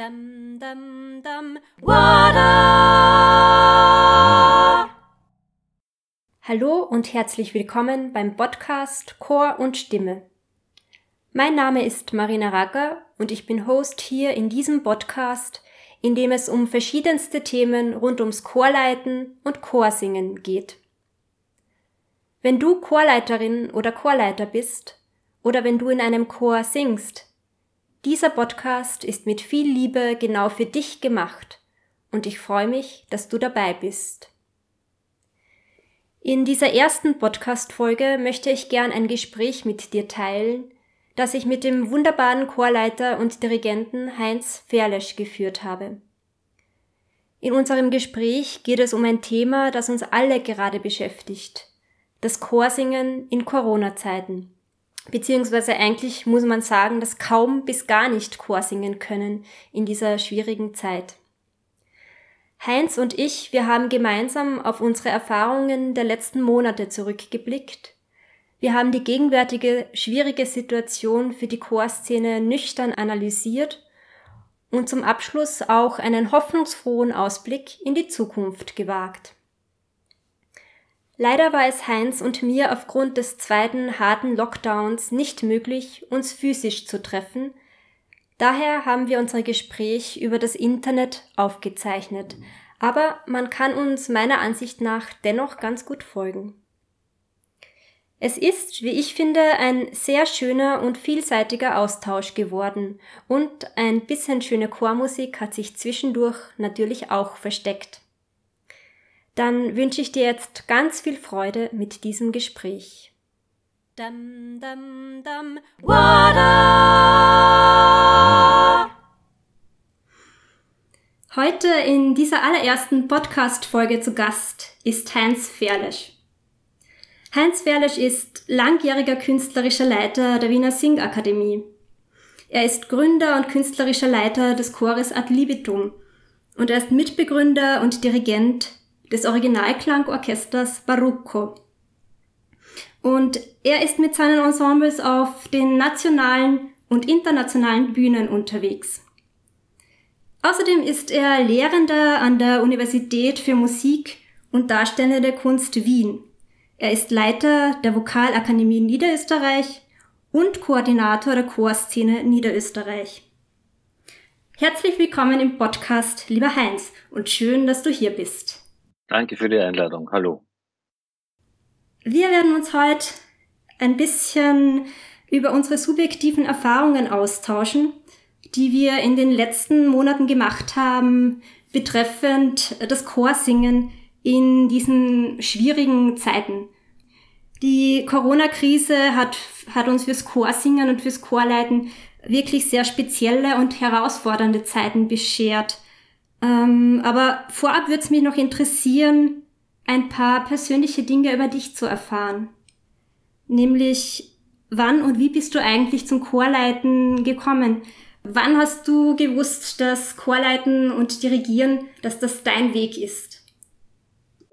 Dum, dum, dum, Wada! Hallo und herzlich willkommen beim Podcast Chor und Stimme. Mein Name ist Marina Racker und ich bin Host hier in diesem Podcast, in dem es um verschiedenste Themen rund ums Chorleiten und Chorsingen geht. Wenn du Chorleiterin oder Chorleiter bist oder wenn du in einem Chor singst, dieser Podcast ist mit viel Liebe genau für dich gemacht und ich freue mich, dass du dabei bist. In dieser ersten Podcast-Folge möchte ich gern ein Gespräch mit dir teilen, das ich mit dem wunderbaren Chorleiter und Dirigenten Heinz Ferlesch geführt habe. In unserem Gespräch geht es um ein Thema, das uns alle gerade beschäftigt. Das Chorsingen in Corona-Zeiten beziehungsweise eigentlich muss man sagen, dass kaum bis gar nicht Chor singen können in dieser schwierigen Zeit. Heinz und ich, wir haben gemeinsam auf unsere Erfahrungen der letzten Monate zurückgeblickt. Wir haben die gegenwärtige schwierige Situation für die Chorszene nüchtern analysiert und zum Abschluss auch einen hoffnungsfrohen Ausblick in die Zukunft gewagt. Leider war es Heinz und mir aufgrund des zweiten harten Lockdowns nicht möglich, uns physisch zu treffen. Daher haben wir unser Gespräch über das Internet aufgezeichnet. Aber man kann uns meiner Ansicht nach dennoch ganz gut folgen. Es ist, wie ich finde, ein sehr schöner und vielseitiger Austausch geworden und ein bisschen schöne Chormusik hat sich zwischendurch natürlich auch versteckt dann wünsche ich dir jetzt ganz viel Freude mit diesem Gespräch. Dum, dum, dum, Heute in dieser allerersten Podcast-Folge zu Gast ist Heinz Ferlesch. Heinz Ferlesch ist langjähriger künstlerischer Leiter der Wiener Singakademie. Er ist Gründer und künstlerischer Leiter des Chores Ad Libitum und er ist Mitbegründer und Dirigent des Originalklangorchesters Barocco. Und er ist mit seinen Ensembles auf den nationalen und internationalen Bühnen unterwegs. Außerdem ist er Lehrender an der Universität für Musik und Darstellende Kunst Wien. Er ist Leiter der Vokalakademie Niederösterreich und Koordinator der Chorszene Niederösterreich. Herzlich willkommen im Podcast, lieber Heinz, und schön, dass du hier bist. Danke für die Einladung. Hallo. Wir werden uns heute ein bisschen über unsere subjektiven Erfahrungen austauschen, die wir in den letzten Monaten gemacht haben, betreffend das Chorsingen in diesen schwierigen Zeiten. Die Corona-Krise hat, hat uns fürs Chorsingen und fürs Chorleiten wirklich sehr spezielle und herausfordernde Zeiten beschert. Ähm, aber vorab würde es mich noch interessieren, ein paar persönliche Dinge über dich zu erfahren. Nämlich, wann und wie bist du eigentlich zum Chorleiten gekommen? Wann hast du gewusst, dass Chorleiten und Dirigieren, dass das dein Weg ist?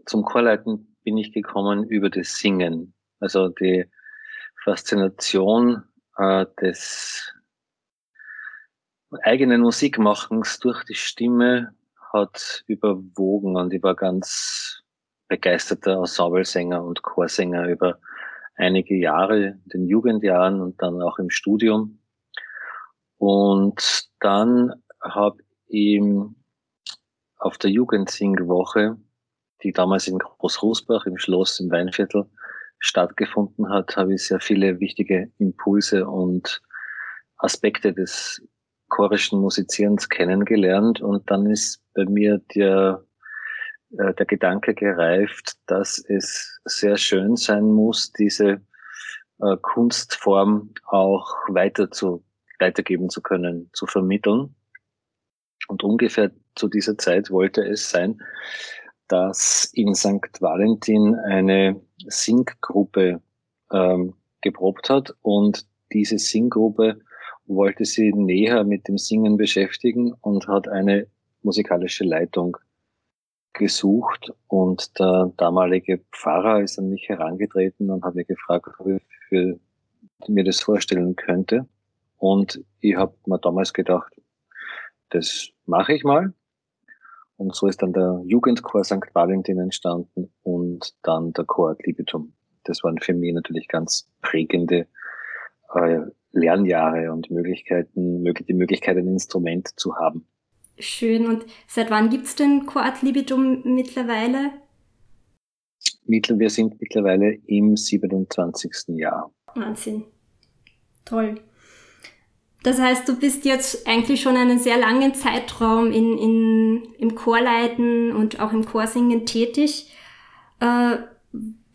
Zum Chorleiten bin ich gekommen über das Singen. Also die Faszination äh, des eigenen Musikmachens durch die Stimme hat überwogen und ich war ganz begeisterter Ensemblesänger und Chorsänger über einige Jahre, in den Jugendjahren und dann auch im Studium. Und dann habe ich auf der Jugendsingwoche, die damals in Großrusbach im Schloss im Weinviertel stattgefunden hat, habe ich sehr viele wichtige Impulse und Aspekte des chorischen Musizierens kennengelernt und dann ist bei mir der, äh, der Gedanke gereift, dass es sehr schön sein muss, diese äh, Kunstform auch weiter zu, weitergeben zu können, zu vermitteln. Und ungefähr zu dieser Zeit wollte es sein, dass in St. Valentin eine Singgruppe ähm, geprobt hat und diese Singgruppe wollte sie näher mit dem Singen beschäftigen und hat eine musikalische Leitung gesucht und der damalige Pfarrer ist an mich herangetreten und hat mir gefragt, ob ich für, mir das vorstellen könnte. Und ich habe mir damals gedacht, das mache ich mal. Und so ist dann der Jugendchor St. Valentin entstanden und dann der Chor Ad Libitum. Das waren für mich natürlich ganz prägende äh, Lernjahre und Möglichkeiten, die Möglichkeit, ein Instrument zu haben. Schön. Und seit wann gibt's denn Chor Ad Libitum mittlerweile? Wir sind mittlerweile im 27. Jahr. Wahnsinn. Toll. Das heißt, du bist jetzt eigentlich schon einen sehr langen Zeitraum in, in, im Chorleiten und auch im Chorsingen tätig. Äh,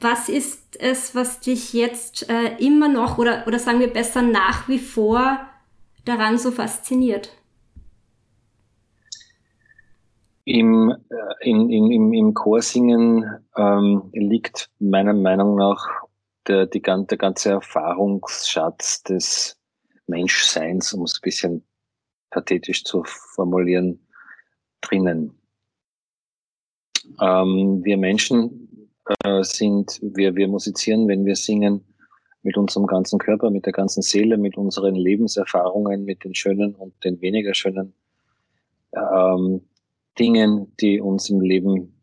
was ist es, was dich jetzt äh, immer noch oder, oder sagen wir besser nach wie vor daran so fasziniert? Im, äh, in, im, im Chorsingen ähm, liegt meiner Meinung nach der, die, der ganze Erfahrungsschatz des Menschseins, um es ein bisschen pathetisch zu formulieren, drinnen. Ähm, wir Menschen äh, sind, wir, wir musizieren, wenn wir singen, mit unserem ganzen Körper, mit der ganzen Seele, mit unseren Lebenserfahrungen, mit den schönen und den weniger schönen ähm, Dingen, die uns im Leben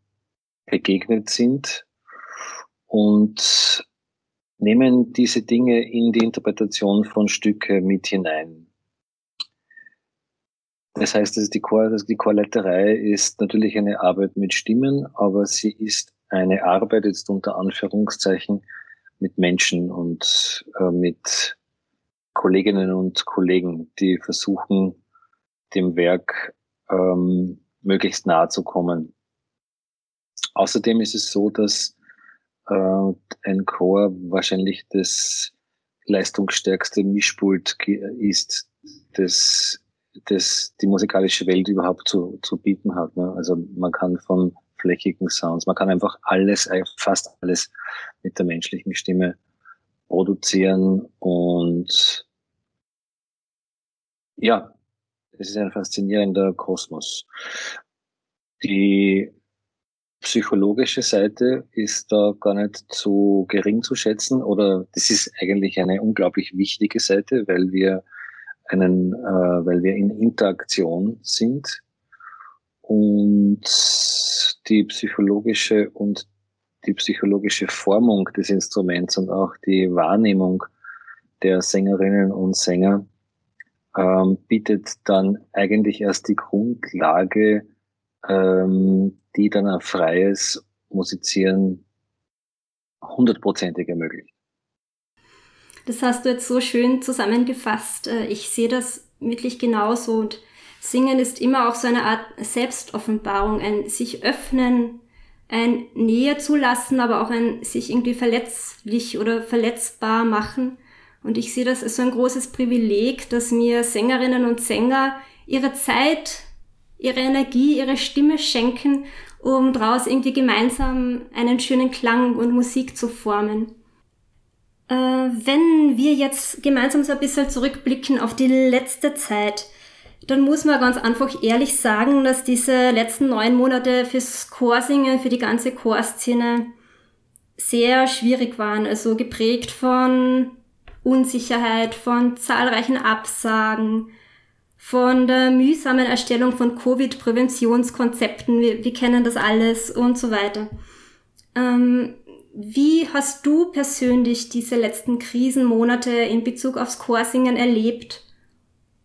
begegnet sind. Und nehmen diese Dinge in die Interpretation von Stücke mit hinein. Das heißt, dass die, Chor, die Chorleiterei ist natürlich eine Arbeit mit Stimmen, aber sie ist eine Arbeit jetzt unter Anführungszeichen mit Menschen und äh, mit Kolleginnen und Kollegen, die versuchen, dem Werk ähm, möglichst nahe zu kommen. Außerdem ist es so, dass äh, ein Chor wahrscheinlich das leistungsstärkste Mischpult ist, das, das die musikalische Welt überhaupt zu, zu bieten hat. Ne? Also man kann von flächigen Sounds, man kann einfach alles, äh, fast alles mit der menschlichen Stimme produzieren und ja, es ist ein faszinierender Kosmos. Die psychologische Seite ist da gar nicht so gering zu schätzen oder das ist eigentlich eine unglaublich wichtige Seite, weil wir einen, äh, weil wir in Interaktion sind und die psychologische und die psychologische Formung des Instruments und auch die Wahrnehmung der Sängerinnen und Sänger ähm, bietet dann eigentlich erst die Grundlage ähm, die dann ein freies Musizieren hundertprozentig ermöglicht. Das hast du jetzt so schön zusammengefasst. Äh, ich sehe das wirklich genauso und Singen ist immer auch so eine Art Selbstoffenbarung, ein sich öffnen, ein Nähe zulassen, aber auch ein sich irgendwie verletzlich oder verletzbar machen. Und ich sehe das als so ein großes Privileg, dass mir Sängerinnen und Sänger ihre Zeit ihre Energie, ihre Stimme schenken, um daraus irgendwie gemeinsam einen schönen Klang und Musik zu formen. Äh, wenn wir jetzt gemeinsam so ein bisschen zurückblicken auf die letzte Zeit, dann muss man ganz einfach ehrlich sagen, dass diese letzten neun Monate fürs Chorsingen, für die ganze Chorszene sehr schwierig waren. Also geprägt von Unsicherheit, von zahlreichen Absagen, von der mühsamen Erstellung von Covid-Präventionskonzepten, wir, wir, kennen das alles und so weiter. Ähm, wie hast du persönlich diese letzten Krisenmonate in Bezug aufs Chorsingen erlebt?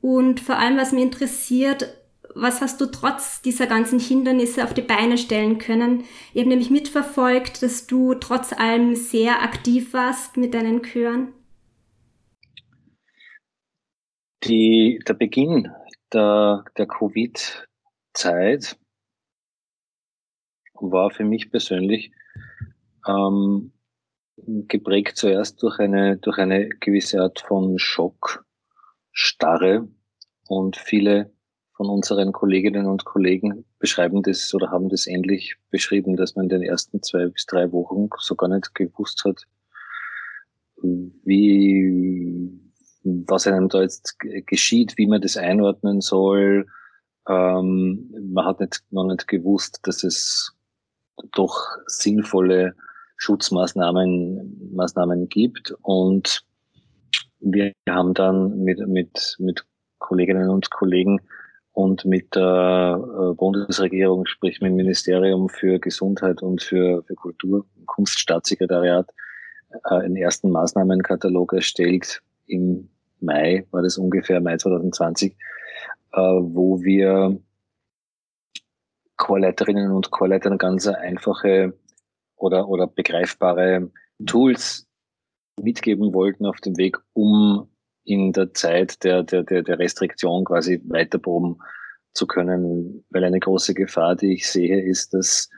Und vor allem, was mich interessiert, was hast du trotz dieser ganzen Hindernisse auf die Beine stellen können? Ich habe nämlich mitverfolgt, dass du trotz allem sehr aktiv warst mit deinen Chören. Die, der Beginn der, der Covid-Zeit war für mich persönlich ähm, geprägt zuerst durch eine, durch eine gewisse Art von Schock, Starre und viele von unseren Kolleginnen und Kollegen beschreiben das oder haben das ähnlich beschrieben, dass man in den ersten zwei bis drei Wochen so gar nicht gewusst hat, wie, was einem da jetzt geschieht, wie man das einordnen soll. Ähm, man hat nicht, noch nicht gewusst, dass es doch sinnvolle Schutzmaßnahmen Maßnahmen gibt. Und wir haben dann mit, mit, mit Kolleginnen und Kollegen und mit der äh, Bundesregierung, sprich mit dem Ministerium für Gesundheit und für, für Kultur, Kunststaatssekretariat, äh, einen ersten Maßnahmenkatalog erstellt. Im Mai war das ungefähr, Mai 2020, äh, wo wir Chorleiterinnen und Chorleitern ganz einfache oder, oder begreifbare Tools mitgeben wollten auf dem Weg, um in der Zeit der, der, der, der Restriktion quasi weiterproben zu können. Weil eine große Gefahr, die ich sehe, ist, dass,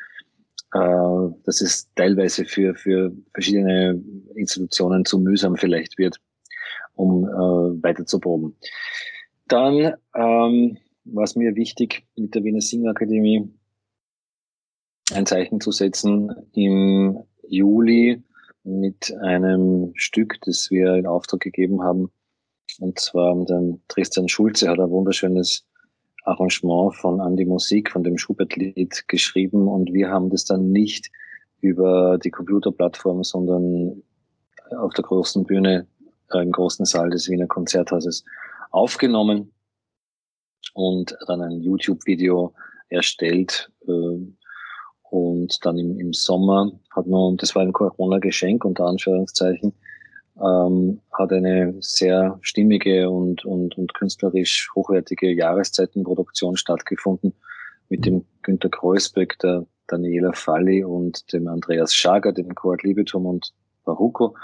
äh, dass es teilweise für, für verschiedene Institutionen zu mühsam vielleicht wird, um äh, weiter zu proben. Dann ähm, war es mir wichtig, mit der Wiener Singakademie ein Zeichen zu setzen im Juli mit einem Stück, das wir in Auftrag gegeben haben. Und zwar den Tristan Schulze hat ein wunderschönes Arrangement von Andi Musik, von dem Schubert-Lied geschrieben. Und wir haben das dann nicht über die Computerplattform, sondern auf der großen Bühne äh, im großen Saal des Wiener Konzerthauses aufgenommen und dann ein YouTube-Video erstellt, äh, und dann im, im Sommer hat man, das war ein Corona-Geschenk unter Anführungszeichen, ähm, hat eine sehr stimmige und, und, und künstlerisch hochwertige Jahreszeitenproduktion stattgefunden mit dem Günter Kreuzbeck, der Daniela Falli und dem Andreas Schager, dem Chord Liebetum und Baruko.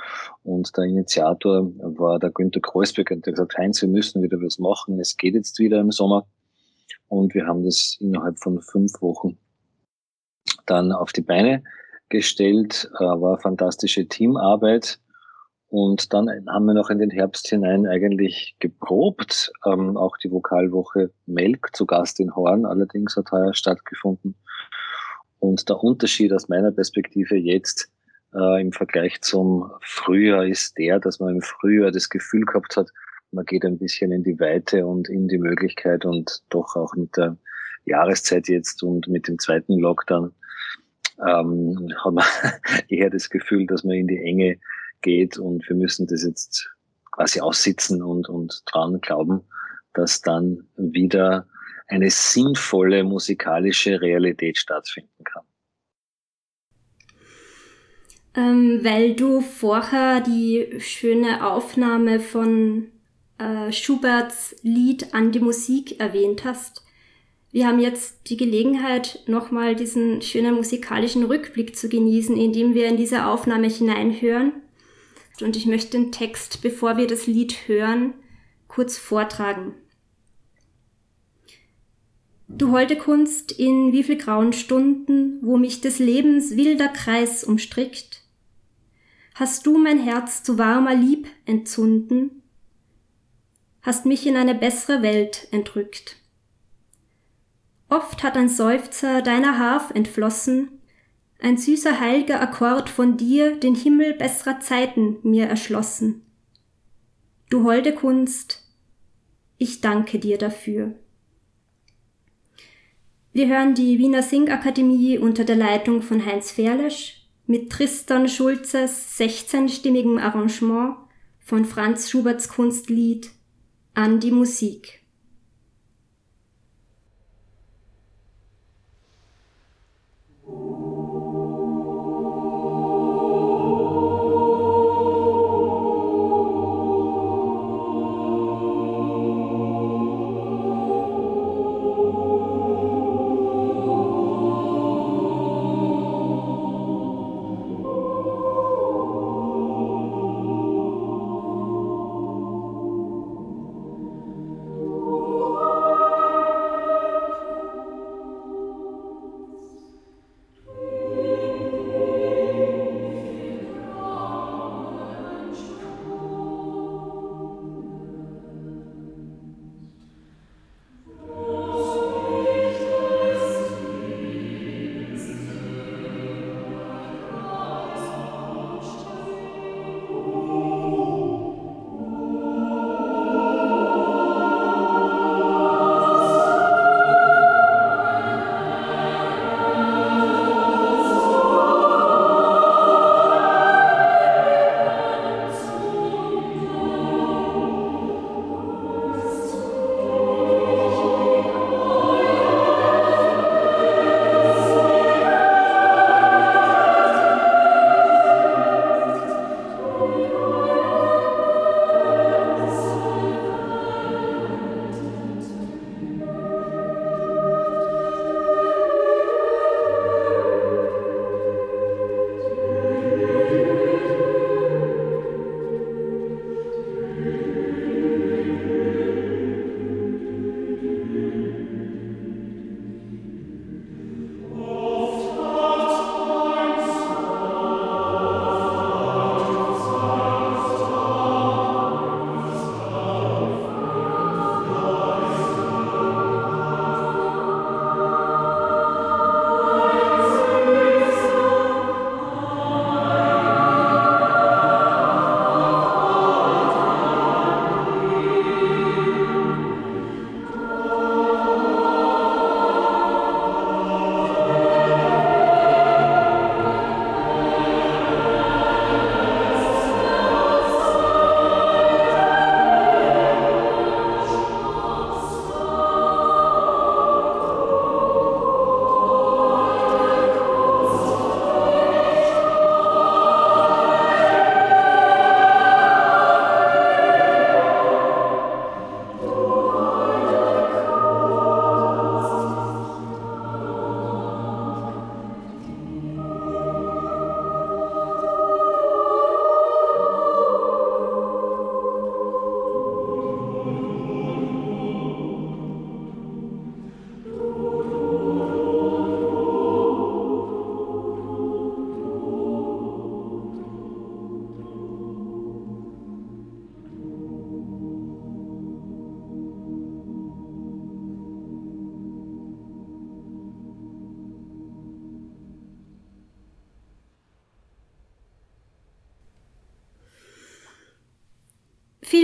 Und der Initiator war der Günter Kreuzbeck und der gesagt, Heinz, wir müssen wieder was machen. Es geht jetzt wieder im Sommer. Und wir haben das innerhalb von fünf Wochen dann auf die Beine gestellt, äh, war fantastische Teamarbeit. Und dann haben wir noch in den Herbst hinein eigentlich geprobt. Ähm, auch die Vokalwoche Melk zu Gast in Horn allerdings hat heuer stattgefunden. Und der Unterschied aus meiner Perspektive jetzt äh, im Vergleich zum Frühjahr ist der, dass man im Frühjahr das Gefühl gehabt hat, man geht ein bisschen in die Weite und in die Möglichkeit und doch auch mit der Jahreszeit jetzt und mit dem zweiten Lockdown ähm, hat man eher das Gefühl, dass man in die Enge geht und wir müssen das jetzt quasi aussitzen und, und dran glauben, dass dann wieder eine sinnvolle musikalische Realität stattfinden kann. Ähm, weil du vorher die schöne Aufnahme von äh, Schuberts Lied an die Musik erwähnt hast, wir haben jetzt die Gelegenheit, nochmal diesen schönen musikalischen Rückblick zu genießen, indem wir in diese Aufnahme hineinhören. Und ich möchte den Text, bevor wir das Lied hören, kurz vortragen. Du holde Kunst in wie viel grauen Stunden, wo mich des Lebens wilder Kreis umstrickt, hast du mein Herz zu warmer Lieb entzunden, hast mich in eine bessere Welt entrückt. Oft hat ein Seufzer deiner Harf entflossen, ein süßer heilger Akkord von dir den Himmel besserer Zeiten mir erschlossen. Du holde Kunst, ich danke dir dafür. Wir hören die Wiener Singakademie unter der Leitung von Heinz Ferlesch mit Tristan Schulzes 16-stimmigem Arrangement von Franz Schuberts Kunstlied An die Musik. Oh.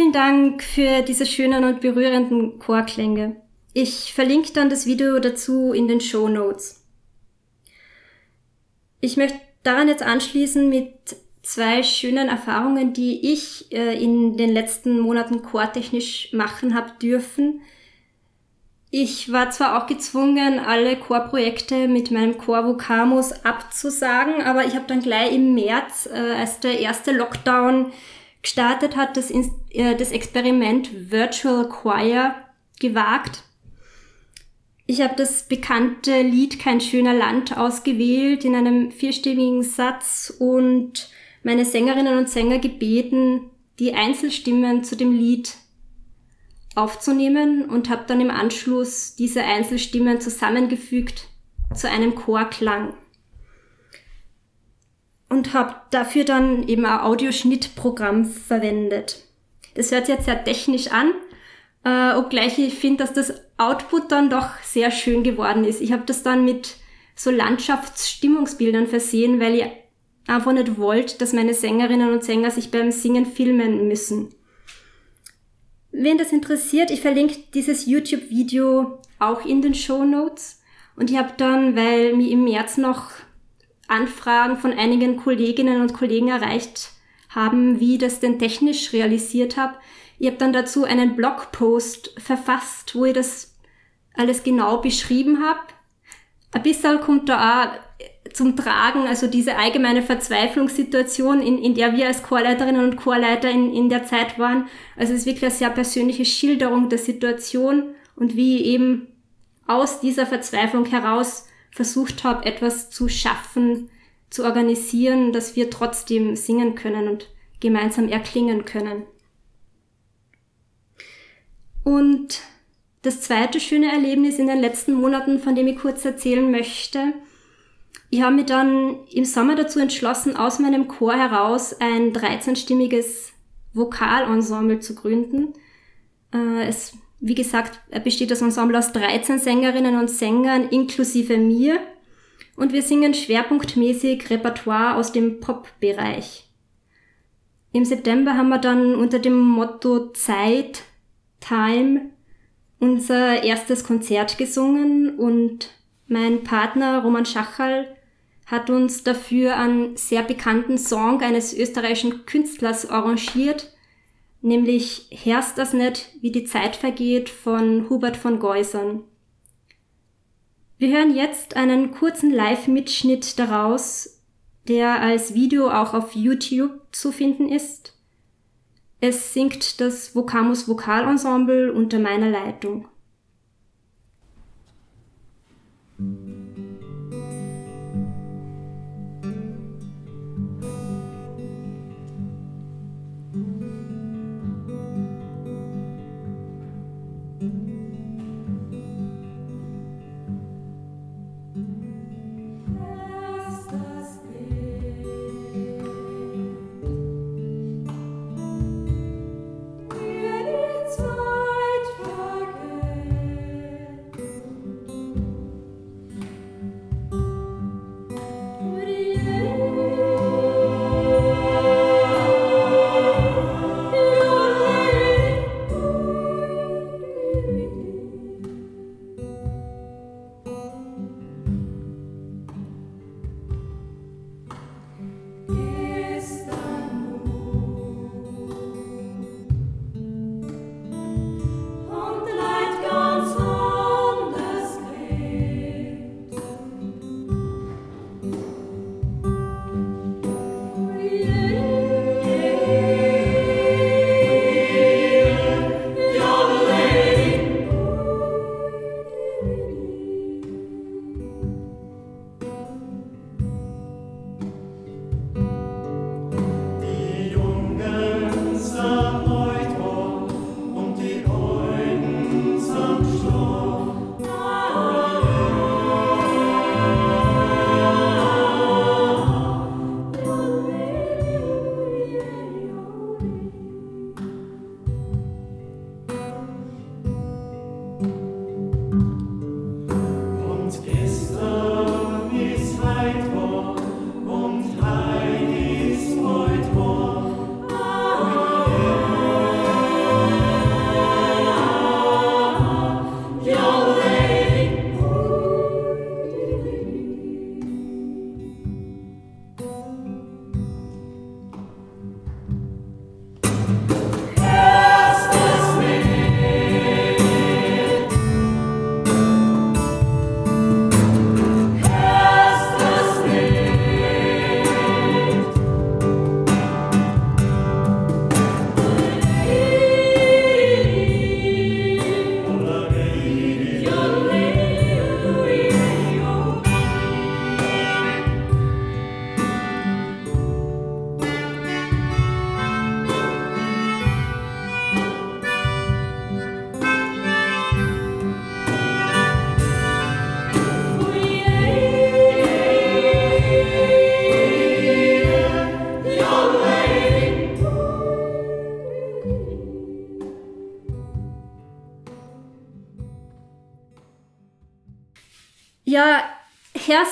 Vielen Dank für diese schönen und berührenden Chorklänge. Ich verlinke dann das Video dazu in den Show Notes. Ich möchte daran jetzt anschließen mit zwei schönen Erfahrungen, die ich äh, in den letzten Monaten chortechnisch machen habe dürfen. Ich war zwar auch gezwungen, alle Chorprojekte mit meinem Chor Vocamus abzusagen, aber ich habe dann gleich im März, äh, als der erste Lockdown gestartet hat, das, äh, das Experiment Virtual Choir gewagt. Ich habe das bekannte Lied Kein schöner Land ausgewählt in einem vierstimmigen Satz und meine Sängerinnen und Sänger gebeten, die Einzelstimmen zu dem Lied aufzunehmen und habe dann im Anschluss diese Einzelstimmen zusammengefügt zu einem Chorklang. Und habe dafür dann eben ein Audioschnittprogramm verwendet. Das hört sich jetzt sehr technisch an, äh, obgleich ich finde, dass das Output dann doch sehr schön geworden ist. Ich habe das dann mit so Landschaftsstimmungsbildern versehen, weil ich einfach nicht wollte, dass meine Sängerinnen und Sänger sich beim Singen filmen müssen. Wen das interessiert, ich verlinke dieses YouTube-Video auch in den Show Notes. Und ich habe dann, weil mir im März noch Anfragen von einigen Kolleginnen und Kollegen erreicht haben, wie ich das denn technisch realisiert habe, ich habe dann dazu einen Blogpost verfasst, wo ich das alles genau beschrieben habe. Ein bisschen kommt da auch zum Tragen, also diese allgemeine Verzweiflungssituation, in, in der wir als Chorleiterinnen und Chorleiter in, in der Zeit waren. Also es ist wirklich eine sehr persönliche Schilderung der Situation und wie eben aus dieser Verzweiflung heraus versucht habe, etwas zu schaffen, zu organisieren, dass wir trotzdem singen können und gemeinsam erklingen können. Und das zweite schöne Erlebnis in den letzten Monaten, von dem ich kurz erzählen möchte, ich habe mich dann im Sommer dazu entschlossen, aus meinem Chor heraus ein 13-stimmiges Vokalensemble zu gründen. Äh, es, wie gesagt, besteht das Ensemble aus 13 Sängerinnen und Sängern inklusive mir und wir singen schwerpunktmäßig Repertoire aus dem Pop-Bereich. Im September haben wir dann unter dem Motto Zeit, Time unser erstes Konzert gesungen und mein Partner Roman Schachal hat uns dafür einen sehr bekannten Song eines österreichischen Künstlers arrangiert, nämlich Herst das nicht, wie die Zeit vergeht von Hubert von Geusern. Wir hören jetzt einen kurzen Live-Mitschnitt daraus, der als Video auch auf YouTube zu finden ist. Es singt das Vocamus Vokalensemble unter meiner Leitung. Ja,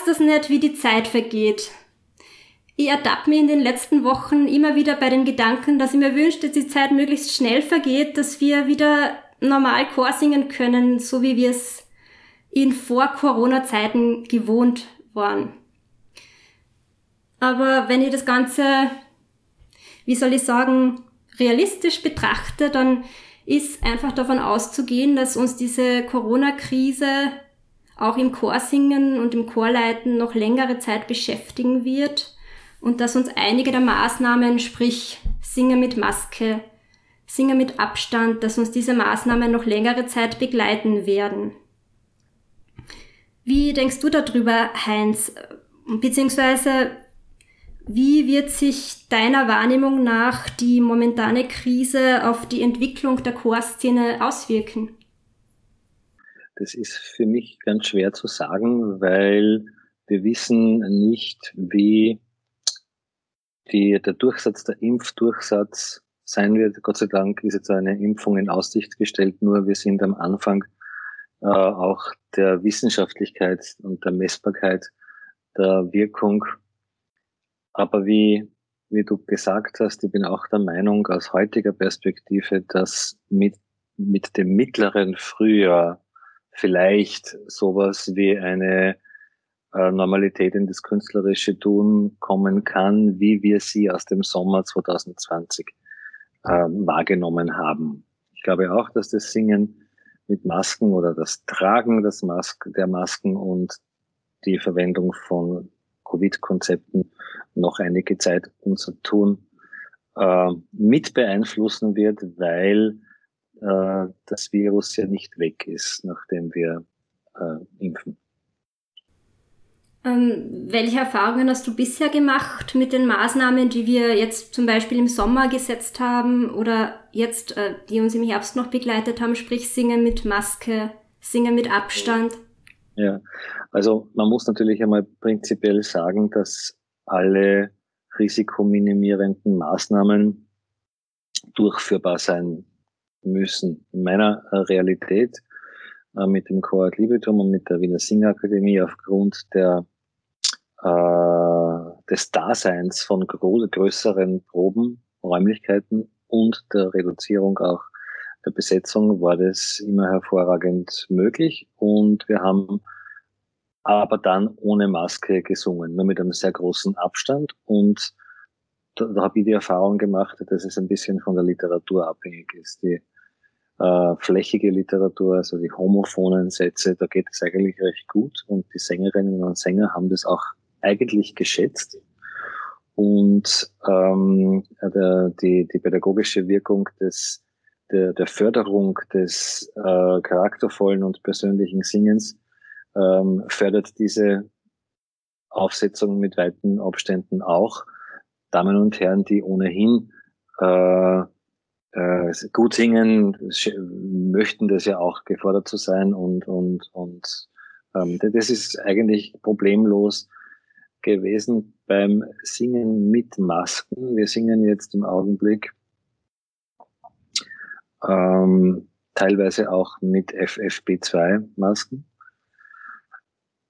hörst das nicht, wie die Zeit vergeht. Ich ertappe mich in den letzten Wochen immer wieder bei den Gedanken, dass ich mir wünsche, dass die Zeit möglichst schnell vergeht, dass wir wieder normal Chor singen können, so wie wir es in Vor-Corona-Zeiten gewohnt waren. Aber wenn ich das Ganze, wie soll ich sagen, realistisch betrachte, dann ist einfach davon auszugehen, dass uns diese Corona-Krise auch im Chorsingen und im Chorleiten noch längere Zeit beschäftigen wird und dass uns einige der Maßnahmen, sprich Singen mit Maske, Singen mit Abstand, dass uns diese Maßnahmen noch längere Zeit begleiten werden. Wie denkst du darüber, Heinz? Beziehungsweise, wie wird sich deiner Wahrnehmung nach die momentane Krise auf die Entwicklung der Chorszene auswirken? Das ist für mich ganz schwer zu sagen, weil wir wissen nicht, wie die, der Durchsatz, der Impfdurchsatz sein wird. Gott sei Dank ist jetzt eine Impfung in Aussicht gestellt, nur wir sind am Anfang äh, auch der Wissenschaftlichkeit und der Messbarkeit der Wirkung. Aber wie, wie du gesagt hast, ich bin auch der Meinung aus heutiger Perspektive, dass mit, mit dem mittleren Frühjahr vielleicht sowas wie eine äh, Normalität in das künstlerische Tun kommen kann, wie wir sie aus dem Sommer 2020 äh, wahrgenommen haben. Ich glaube auch, dass das Singen mit Masken oder das Tragen des Mas der Masken und die Verwendung von Covid-Konzepten noch einige Zeit unser Tun äh, mit beeinflussen wird, weil äh, das Virus ja nicht weg ist, nachdem wir äh, impfen. Ähm, welche Erfahrungen hast du bisher gemacht mit den Maßnahmen, die wir jetzt zum Beispiel im Sommer gesetzt haben oder jetzt, äh, die uns im Herbst noch begleitet haben, sprich Singen mit Maske, Singen mit Abstand? Ja, also man muss natürlich einmal prinzipiell sagen, dass alle risikominimierenden Maßnahmen durchführbar sein müssen. In meiner Realität äh, mit dem Chor Libetum und mit der Wiener Singakademie aufgrund der äh, des Daseins von größeren Probenräumlichkeiten und der Reduzierung auch der Besetzung war das immer hervorragend möglich und wir haben aber dann ohne Maske gesungen, nur mit einem sehr großen Abstand und da, da habe ich die Erfahrung gemacht, dass es ein bisschen von der Literatur abhängig ist. Die äh, flächige Literatur, also die homophonen Sätze, da geht es eigentlich recht gut und die Sängerinnen und Sänger haben das auch eigentlich geschätzt. Und ähm, der, die, die pädagogische Wirkung des, der, der Förderung des äh, charaktervollen und persönlichen Singens ähm, fördert diese Aufsetzung mit weiten Abständen auch. Damen und Herren, die ohnehin äh, äh, gut singen, möchten das ja auch gefordert zu sein und, und, und ähm, das ist eigentlich problemlos gewesen beim Singen mit Masken. Wir singen jetzt im Augenblick ähm, teilweise auch mit FFP2-Masken.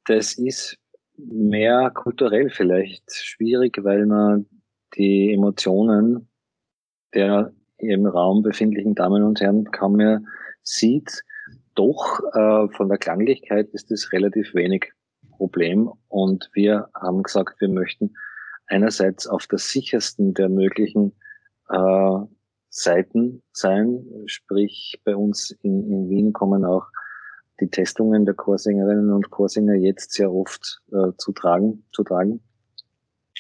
Das ist mehr kulturell vielleicht schwierig, weil man die Emotionen der im Raum befindlichen Damen und Herren kaum mehr sieht. Doch äh, von der Klanglichkeit ist es relativ wenig Problem. Und wir haben gesagt, wir möchten einerseits auf der sichersten der möglichen äh, Seiten sein, sprich bei uns in, in Wien kommen auch die Testungen der Chorsängerinnen und Chorsänger jetzt sehr oft äh, zu tragen, zu tragen.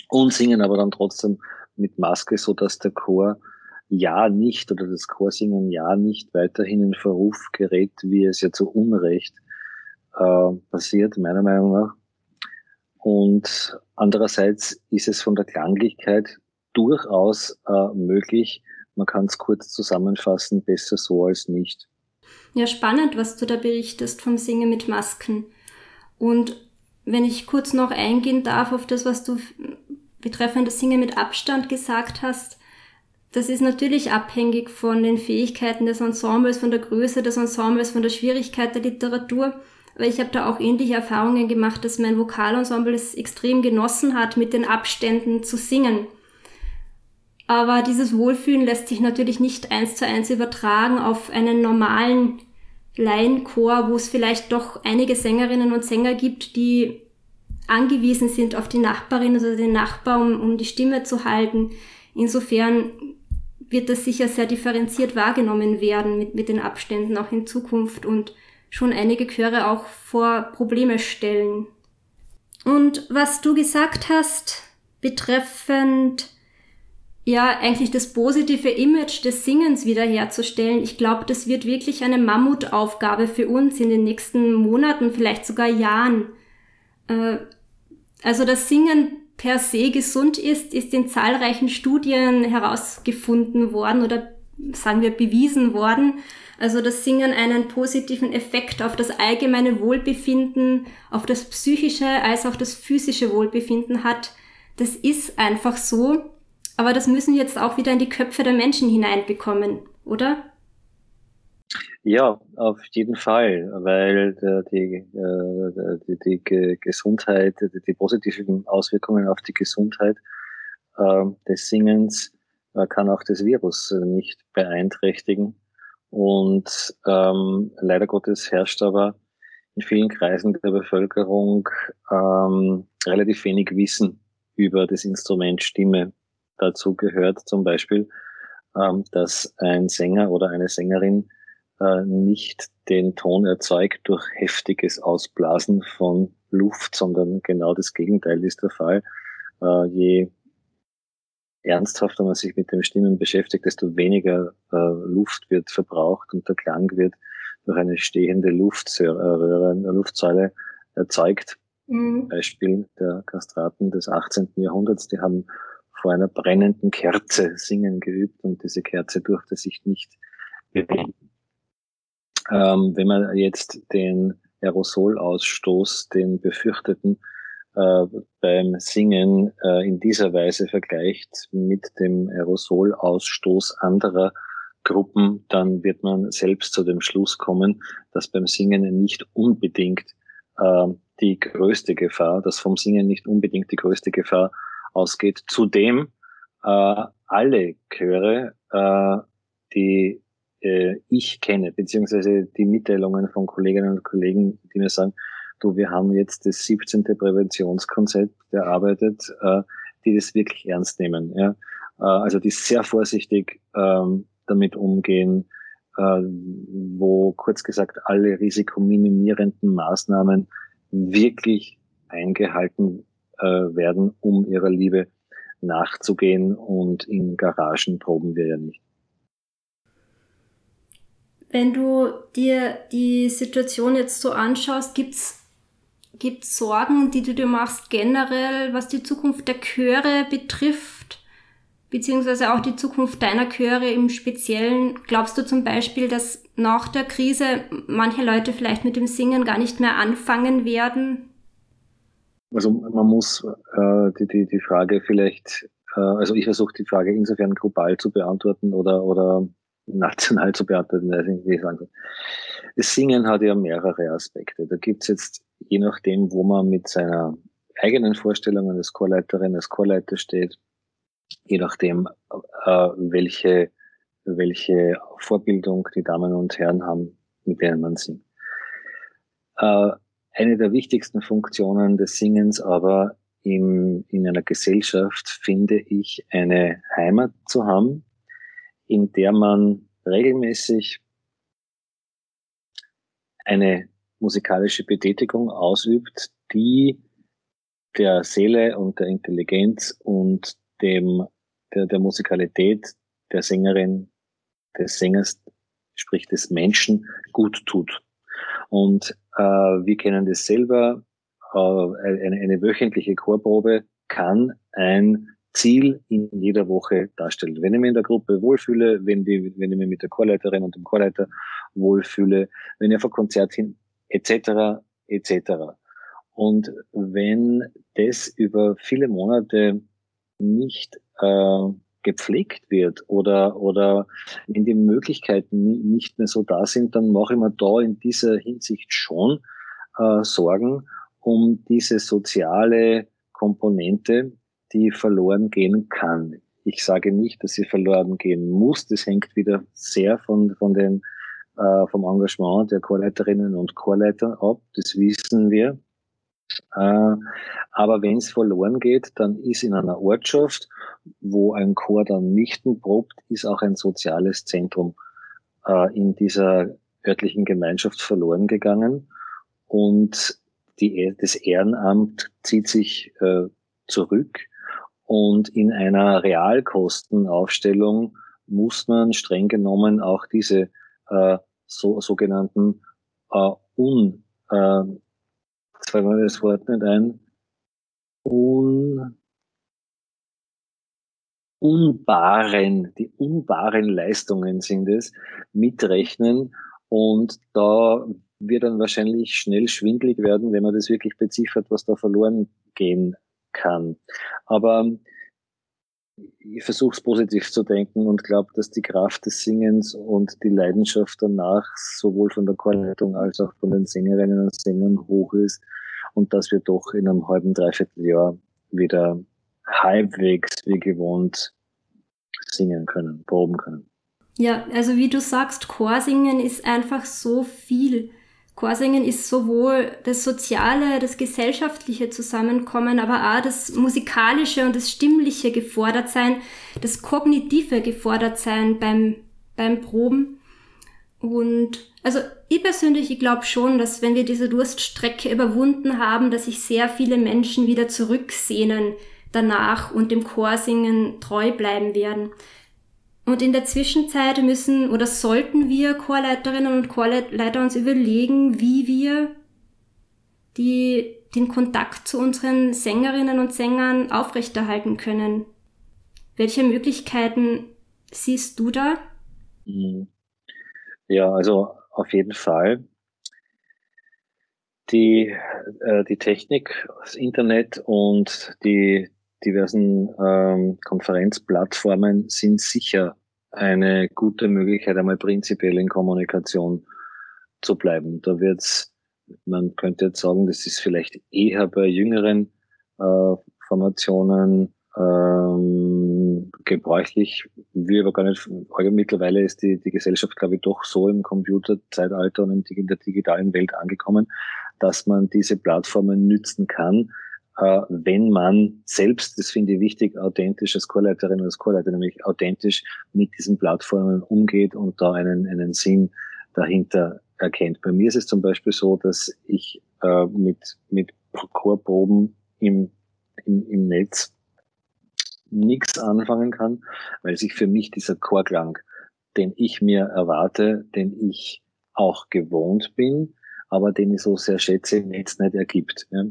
Und singen aber dann trotzdem mit Maske, so dass der Chor ja nicht oder das Chorsingen ja nicht weiterhin in Verruf gerät, wie es ja zu Unrecht äh, passiert, meiner Meinung nach. Und andererseits ist es von der Klanglichkeit durchaus äh, möglich. Man kann es kurz zusammenfassen, besser so als nicht. Ja, spannend, was du da berichtest vom Singen mit Masken. Und wenn ich kurz noch eingehen darf auf das, was du betreffend das Singen mit Abstand gesagt hast, das ist natürlich abhängig von den Fähigkeiten des Ensembles, von der Größe des Ensembles, von der Schwierigkeit der Literatur. aber ich habe da auch ähnliche Erfahrungen gemacht, dass mein Vokalensemble es extrem genossen hat, mit den Abständen zu singen. Aber dieses Wohlfühlen lässt sich natürlich nicht eins zu eins übertragen auf einen normalen Laienchor, wo es vielleicht doch einige Sängerinnen und Sänger gibt, die angewiesen sind auf die Nachbarin oder den Nachbar, um, um die Stimme zu halten. Insofern wird das sicher sehr differenziert wahrgenommen werden mit, mit den Abständen auch in Zukunft und schon einige Chöre auch vor Probleme stellen. Und was du gesagt hast, betreffend ja eigentlich das positive Image des Singens wiederherzustellen, ich glaube, das wird wirklich eine Mammutaufgabe für uns in den nächsten Monaten, vielleicht sogar Jahren. Äh, also das Singen per se gesund ist, ist in zahlreichen Studien herausgefunden worden oder sagen wir bewiesen worden. Also das Singen einen positiven Effekt auf das allgemeine Wohlbefinden, auf das psychische als auch das physische Wohlbefinden hat. Das ist einfach so. Aber das müssen wir jetzt auch wieder in die Köpfe der Menschen hineinbekommen, oder? Ja, auf jeden Fall, weil die, äh, die, die Gesundheit, die positiven Auswirkungen auf die Gesundheit ähm, des Singens äh, kann auch das Virus nicht beeinträchtigen. Und ähm, leider Gottes herrscht aber in vielen Kreisen der Bevölkerung ähm, relativ wenig Wissen über das Instrument Stimme. Dazu gehört zum Beispiel, ähm, dass ein Sänger oder eine Sängerin äh, nicht den Ton erzeugt durch heftiges Ausblasen von Luft, sondern genau das Gegenteil ist der Fall. Äh, je ernsthafter man sich mit den Stimmen beschäftigt, desto weniger äh, Luft wird verbraucht und der Klang wird durch eine stehende Luftröhre, äh, Luftsäule erzeugt. Mhm. Beispiel der Kastraten des 18. Jahrhunderts, die haben vor einer brennenden Kerze singen geübt und diese Kerze durfte sich nicht bewegen. Ähm, wenn man jetzt den Aerosolausstoß, den befürchteten, äh, beim Singen äh, in dieser Weise vergleicht mit dem Aerosolausstoß anderer Gruppen, dann wird man selbst zu dem Schluss kommen, dass beim Singen nicht unbedingt äh, die größte Gefahr, dass vom Singen nicht unbedingt die größte Gefahr ausgeht. Zudem äh, alle Chöre, äh, die äh, ich kenne, beziehungsweise die Mitteilungen von Kolleginnen und Kollegen, die mir sagen, du, wir haben jetzt das 17. Präventionskonzept erarbeitet, äh, die das wirklich ernst nehmen. Ja? Äh, also die sehr vorsichtig ähm, damit umgehen, äh, wo kurz gesagt alle risikominimierenden Maßnahmen wirklich eingehalten äh, werden, um ihrer Liebe nachzugehen. Und in Garagen proben wir ja nicht. Wenn du dir die Situation jetzt so anschaust, gibt's gibt's Sorgen, die du dir machst generell, was die Zukunft der Chöre betrifft, beziehungsweise auch die Zukunft deiner Chöre im Speziellen? Glaubst du zum Beispiel, dass nach der Krise manche Leute vielleicht mit dem Singen gar nicht mehr anfangen werden? Also man muss äh, die, die, die Frage vielleicht, äh, also ich versuche die Frage insofern global zu beantworten oder, oder national zu beantworten, wie ich sagen soll. Das Singen hat ja mehrere Aspekte. Da gibt's jetzt, je nachdem, wo man mit seiner eigenen Vorstellung als Chorleiterin, als Chorleiter steht, je nachdem, äh, welche, welche Vorbildung die Damen und Herren haben, mit denen man singt. Äh, eine der wichtigsten Funktionen des Singens aber im, in einer Gesellschaft finde ich eine Heimat zu haben, in der man regelmäßig eine musikalische Betätigung ausübt, die der Seele und der Intelligenz und dem, der, der Musikalität der Sängerin, des Sängers, sprich des Menschen, gut tut. Und äh, wir kennen das selber, äh, eine, eine wöchentliche Chorprobe kann ein Ziel in jeder Woche darstellt. Wenn ich mich in der Gruppe wohlfühle, wenn, die, wenn ich mich mit der Chorleiterin und dem Chorleiter wohlfühle, wenn ich auf ein Konzert hin, etc., etc. Und wenn das über viele Monate nicht äh, gepflegt wird oder, oder wenn die Möglichkeiten nicht mehr so da sind, dann mache ich mir da in dieser Hinsicht schon äh, sorgen, um diese soziale Komponente, die verloren gehen kann. Ich sage nicht, dass sie verloren gehen muss. Das hängt wieder sehr von, von den, äh, vom Engagement der Chorleiterinnen und Chorleiter ab. Das wissen wir. Äh, aber wenn es verloren geht, dann ist in einer Ortschaft, wo ein Chor dann nicht probt, ist auch ein soziales Zentrum äh, in dieser örtlichen Gemeinschaft verloren gegangen. Und die, das Ehrenamt zieht sich äh, zurück. Und in einer Realkostenaufstellung muss man streng genommen auch diese äh, so, sogenannten äh, un, äh, jetzt fällt mir das Wort nicht ein, un, unbaren, die unbaren Leistungen sind es, mitrechnen. Und da wird dann wahrscheinlich schnell schwindlig werden, wenn man das wirklich beziffert, was da verloren gehen kann. Aber ich versuche es positiv zu denken und glaube, dass die Kraft des Singens und die Leidenschaft danach sowohl von der Chorleitung als auch von den Sängerinnen und Sängern hoch ist und dass wir doch in einem halben, dreiviertel Jahr wieder halbwegs wie gewohnt singen können, proben können. Ja, also wie du sagst, Chorsingen ist einfach so viel. Chorsingen ist sowohl das soziale, das gesellschaftliche Zusammenkommen, aber auch das musikalische und das stimmliche gefordert sein, das kognitive gefordert sein beim, beim Proben. Und also ich persönlich, ich glaube schon, dass wenn wir diese Durststrecke überwunden haben, dass sich sehr viele Menschen wieder zurücksehnen danach und dem Chorsingen treu bleiben werden. Und in der Zwischenzeit müssen oder sollten wir Chorleiterinnen und Chorleiter uns überlegen, wie wir die, den Kontakt zu unseren Sängerinnen und Sängern aufrechterhalten können. Welche Möglichkeiten siehst du da? Mhm. Ja, also auf jeden Fall. Die, äh, die Technik, das Internet und die diversen ähm, Konferenzplattformen sind sicher eine gute Möglichkeit, einmal prinzipiell in Kommunikation zu bleiben. Da wird's, man könnte jetzt sagen, das ist vielleicht eher bei jüngeren äh, Formationen ähm, gebräuchlich. Wir aber gar nicht, mittlerweile ist die, die Gesellschaft, glaube ich, doch so im Computerzeitalter und in der digitalen Welt angekommen, dass man diese Plattformen nützen kann, wenn man selbst, das finde ich wichtig, authentisch als Chorleiterin oder als Chorleiter, nämlich authentisch mit diesen Plattformen umgeht und da einen, einen Sinn dahinter erkennt. Bei mir ist es zum Beispiel so, dass ich äh, mit, mit Chorproben im, im, im Netz nichts anfangen kann, weil sich für mich dieser Chorklang, den ich mir erwarte, den ich auch gewohnt bin, aber den ich so sehr schätze, im Netz nicht ergibt. Ja.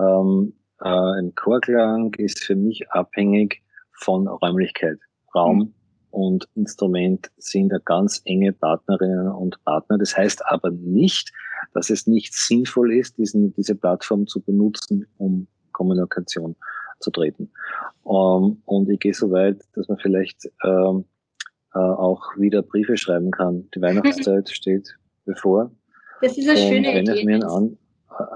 Ähm, äh, ein Chorklang ist für mich abhängig von Räumlichkeit. Raum mhm. und Instrument sind da ganz enge Partnerinnen und Partner. Das heißt aber nicht, dass es nicht sinnvoll ist, diesen, diese Plattform zu benutzen, um Kommunikation zu treten. Ähm, und ich gehe so weit, dass man vielleicht ähm, äh, auch wieder Briefe schreiben kann. Die Weihnachtszeit steht bevor. Das ist eine und schöne wenn Idee. Es mir ein,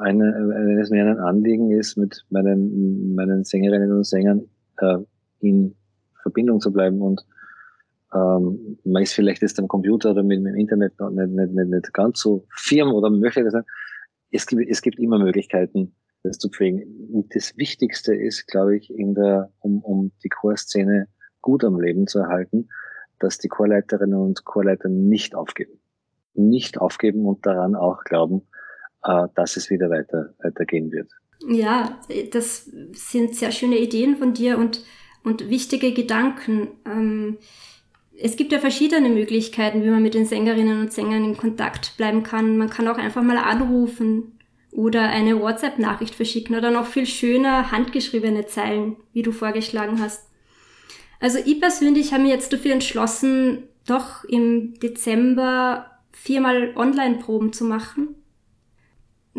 eine, wenn es mir ein Anliegen ist, mit meinen, meinen Sängerinnen und Sängern äh, in Verbindung zu bleiben und ähm, man ist vielleicht jetzt am Computer oder mit, mit dem Internet nicht, nicht, nicht, nicht ganz so firm oder möchte das sein. Es gibt, es gibt immer Möglichkeiten, das zu pflegen. Und das Wichtigste ist, glaube ich, in der, um, um die Chorszene gut am Leben zu erhalten, dass die Chorleiterinnen und Chorleiter nicht aufgeben. Nicht aufgeben und daran auch glauben, äh, dass es wieder weiter, weitergehen wird. Ja, das sind sehr schöne Ideen von dir und, und wichtige Gedanken. Ähm, es gibt ja verschiedene Möglichkeiten, wie man mit den Sängerinnen und Sängern in Kontakt bleiben kann. Man kann auch einfach mal anrufen oder eine WhatsApp-Nachricht verschicken oder noch viel schöner handgeschriebene Zeilen, wie du vorgeschlagen hast. Also ich persönlich habe mich jetzt dafür entschlossen, doch im Dezember viermal Online-Proben zu machen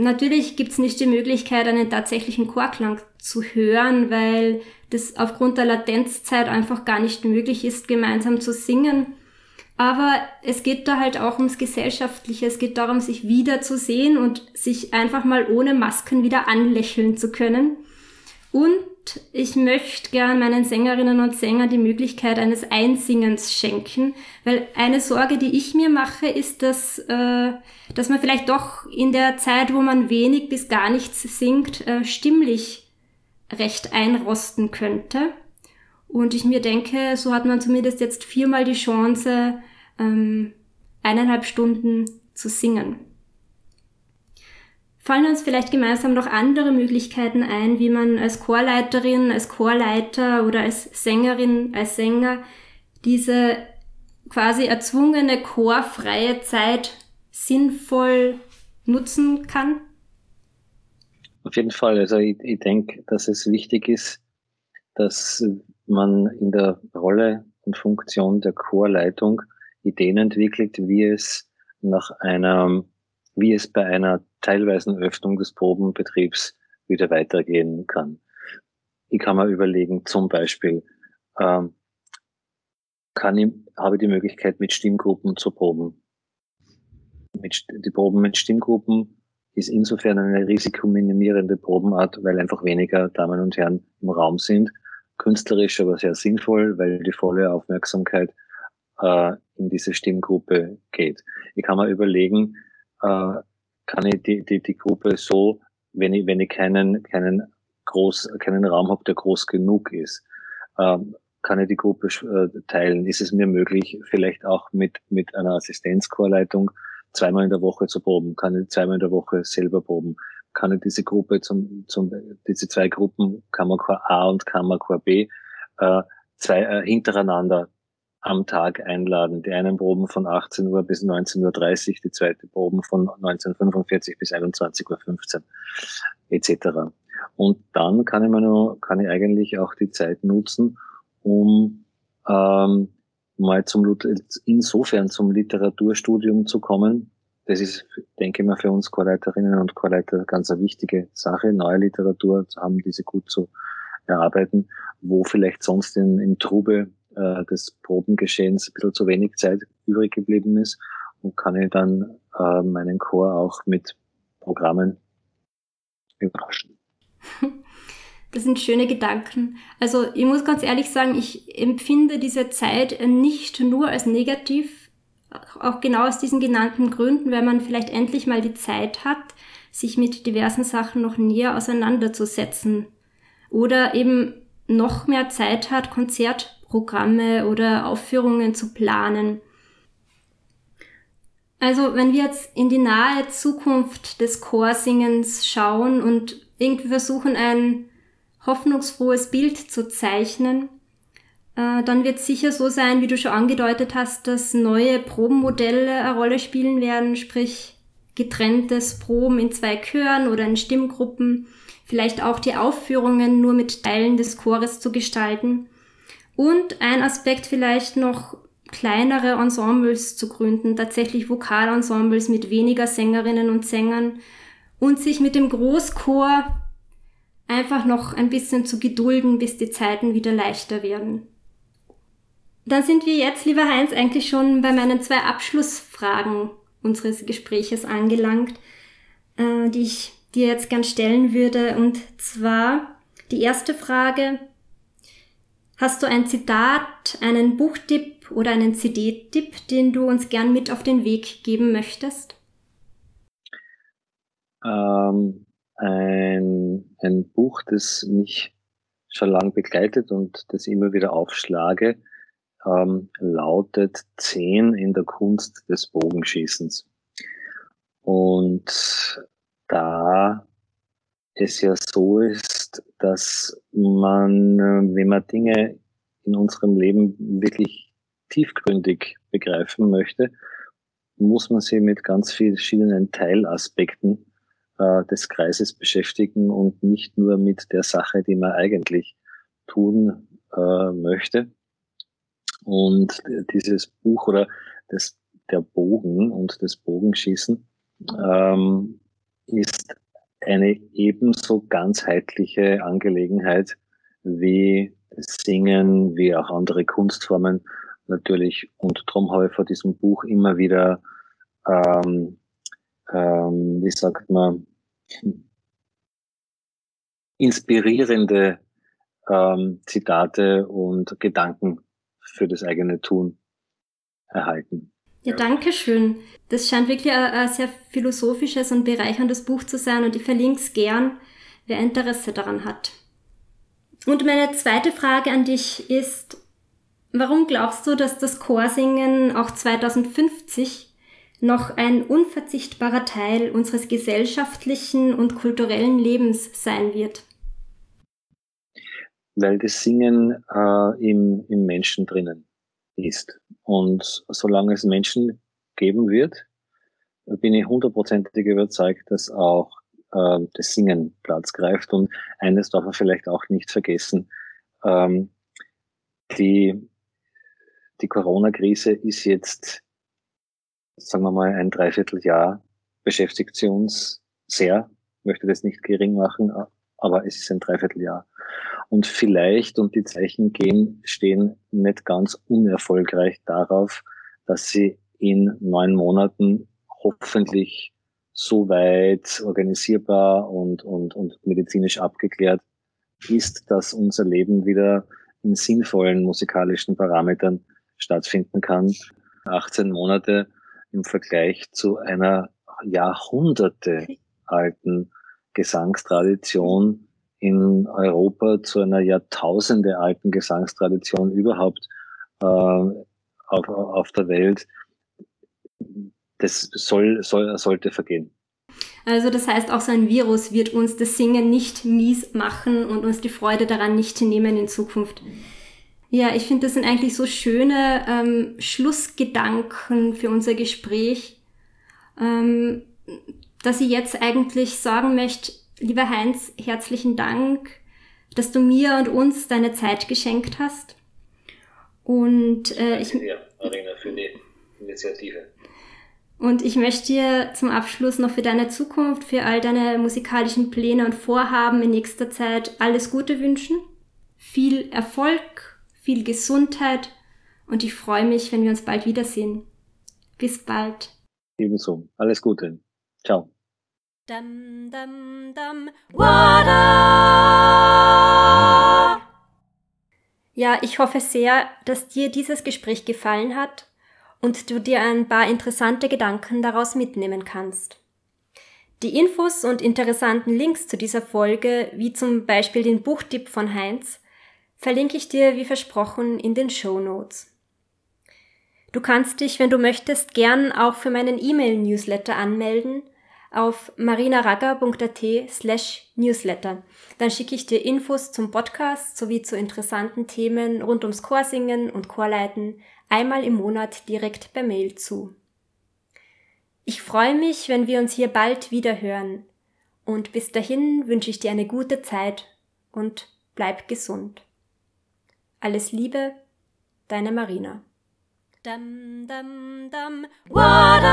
Natürlich gibt's nicht die Möglichkeit, einen tatsächlichen Chorklang zu hören, weil das aufgrund der Latenzzeit einfach gar nicht möglich ist, gemeinsam zu singen. Aber es geht da halt auch ums Gesellschaftliche. Es geht darum, sich wiederzusehen und sich einfach mal ohne Masken wieder anlächeln zu können. Und ich möchte gern meinen Sängerinnen und Sängern die Möglichkeit eines Einsingens schenken, weil eine Sorge, die ich mir mache, ist, dass, äh, dass man vielleicht doch in der Zeit, wo man wenig bis gar nichts singt, äh, stimmlich recht einrosten könnte. Und ich mir denke, so hat man zumindest jetzt viermal die Chance, ähm, eineinhalb Stunden zu singen. Fallen uns vielleicht gemeinsam noch andere Möglichkeiten ein, wie man als Chorleiterin, als Chorleiter oder als Sängerin, als Sänger diese quasi erzwungene chorfreie Zeit sinnvoll nutzen kann? Auf jeden Fall. Also ich, ich denke, dass es wichtig ist, dass man in der Rolle und Funktion der Chorleitung Ideen entwickelt, wie es nach einer, wie es bei einer teilweisen Öffnung des Probenbetriebs wieder weitergehen kann. Ich kann mir überlegen, zum Beispiel, ähm, kann ich, habe ich die Möglichkeit, mit Stimmgruppen zu proben. Mit, die Proben mit Stimmgruppen ist insofern eine risikominimierende Probenart, weil einfach weniger Damen und Herren im Raum sind. Künstlerisch aber sehr sinnvoll, weil die volle Aufmerksamkeit äh, in diese Stimmgruppe geht. Ich kann mir überlegen, äh, kann ich die, die, die Gruppe so, wenn ich, wenn ich keinen, keinen groß, keinen Raum habe, der groß genug ist, ähm, kann ich die Gruppe äh, teilen? Ist es mir möglich, vielleicht auch mit, mit einer Assistenzchorleitung zweimal in der Woche zu proben? Kann ich zweimal in der Woche selber proben? Kann ich diese Gruppe zum, zum diese zwei Gruppen, Kammerchor A und Kammerchor B, äh, zwei äh, hintereinander am Tag einladen. Die einen Proben von 18 Uhr bis 19.30 Uhr, die zweite Proben von 1945 bis 21.15 Uhr etc. Und dann kann ich, mir nur, kann ich eigentlich auch die Zeit nutzen, um ähm, mal zum, insofern zum Literaturstudium zu kommen. Das ist, denke ich mal, für uns Chorleiterinnen und Chorleiter ganz eine wichtige Sache, neue Literatur zu haben, diese gut zu erarbeiten, wo vielleicht sonst in, im Trube äh, des Probengeschehens ein bisschen zu wenig Zeit übrig geblieben ist und kann ich dann äh, meinen Chor auch mit Programmen überraschen. Das sind schöne Gedanken. Also ich muss ganz ehrlich sagen, ich empfinde diese Zeit nicht nur als negativ, auch genau aus diesen genannten Gründen, weil man vielleicht endlich mal die Zeit hat, sich mit diversen Sachen noch näher auseinanderzusetzen. Oder eben noch mehr Zeit hat, Konzertprogramme oder Aufführungen zu planen. Also wenn wir jetzt in die nahe Zukunft des Chorsingens schauen und irgendwie versuchen, ein hoffnungsfrohes Bild zu zeichnen, äh, dann wird es sicher so sein, wie du schon angedeutet hast, dass neue Probenmodelle eine Rolle spielen werden, sprich getrenntes Proben in zwei Chören oder in Stimmgruppen, vielleicht auch die Aufführungen nur mit Teilen des Chores zu gestalten. Und ein Aspekt vielleicht noch kleinere Ensembles zu gründen, tatsächlich Vokalensembles mit weniger Sängerinnen und Sängern und sich mit dem Großchor einfach noch ein bisschen zu gedulden, bis die Zeiten wieder leichter werden. Dann sind wir jetzt, lieber Heinz, eigentlich schon bei meinen zwei Abschlussfragen unseres Gespräches angelangt, äh, die ich dir jetzt gern stellen würde. Und zwar die erste Frage. Hast du ein Zitat, einen Buchtipp oder einen CD-Tipp, den du uns gern mit auf den Weg geben möchtest? Ähm, ein, ein Buch, das mich schon lange begleitet und das immer wieder aufschlage, ähm, lautet Zehn in der Kunst des Bogenschießens. Und da es ja so ist, dass man, wenn man Dinge in unserem Leben wirklich tiefgründig begreifen möchte, muss man sie mit ganz vielen verschiedenen Teilaspekten äh, des Kreises beschäftigen und nicht nur mit der Sache, die man eigentlich tun äh, möchte. Und dieses Buch oder das, der Bogen und das Bogenschießen ähm, ist eine ebenso ganzheitliche Angelegenheit wie Singen, wie auch andere Kunstformen, natürlich. Und darum habe ich vor diesem Buch immer wieder, ähm, ähm, wie sagt man, inspirierende ähm, Zitate und Gedanken für das eigene Tun erhalten. Ja, danke schön. Das scheint wirklich ein, ein sehr philosophisches und bereicherndes Buch zu sein und ich verlinke es gern, wer Interesse daran hat. Und meine zweite Frage an dich ist, warum glaubst du, dass das Chorsingen auch 2050 noch ein unverzichtbarer Teil unseres gesellschaftlichen und kulturellen Lebens sein wird? Weil das Singen äh, im, im Menschen drinnen ist. Und solange es Menschen geben wird, bin ich hundertprozentig überzeugt, dass auch äh, das Singen Platz greift. Und eines darf man vielleicht auch nicht vergessen. Ähm, die die Corona-Krise ist jetzt, sagen wir mal, ein Dreivierteljahr beschäftigt sie uns sehr. Ich möchte das nicht gering machen, aber es ist ein Dreivierteljahr. Und vielleicht, und die Zeichen gehen, stehen nicht ganz unerfolgreich darauf, dass sie in neun Monaten hoffentlich so weit organisierbar und, und, und medizinisch abgeklärt ist, dass unser Leben wieder in sinnvollen musikalischen Parametern stattfinden kann. 18 Monate im Vergleich zu einer Jahrhunderte alten Gesangstradition in Europa, zu einer Jahrtausende alten Gesangstradition überhaupt äh, auf, auf der Welt. Das soll, soll, sollte vergehen. Also das heißt, auch so ein Virus wird uns das Singen nicht mies machen und uns die Freude daran nicht nehmen in Zukunft. Ja, ich finde, das sind eigentlich so schöne ähm, Schlussgedanken für unser Gespräch, ähm, dass ich jetzt eigentlich sagen möchte, lieber Heinz, herzlichen Dank, dass du mir und uns deine Zeit geschenkt hast. Und äh, ich, ja, Arena, für die Initiative. Und ich möchte dir zum Abschluss noch für deine Zukunft, für all deine musikalischen Pläne und Vorhaben in nächster Zeit alles Gute wünschen. Viel Erfolg viel Gesundheit und ich freue mich, wenn wir uns bald wiedersehen. Bis bald. Ebenso. Alles Gute. Ciao. Dum, dum, dum, ja, ich hoffe sehr, dass dir dieses Gespräch gefallen hat und du dir ein paar interessante Gedanken daraus mitnehmen kannst. Die Infos und interessanten Links zu dieser Folge, wie zum Beispiel den Buchtipp von Heinz, verlinke ich dir wie versprochen in den Show Notes. Du kannst dich, wenn du möchtest, gern auch für meinen E-Mail-Newsletter anmelden auf marinaragger.at slash newsletter. Dann schicke ich dir Infos zum Podcast sowie zu interessanten Themen rund ums Chorsingen und Chorleiten einmal im Monat direkt per Mail zu. Ich freue mich, wenn wir uns hier bald wieder hören. Und bis dahin wünsche ich dir eine gute Zeit und bleib gesund. Alles Liebe, deine Marina. Dum, dum, dum. Wada!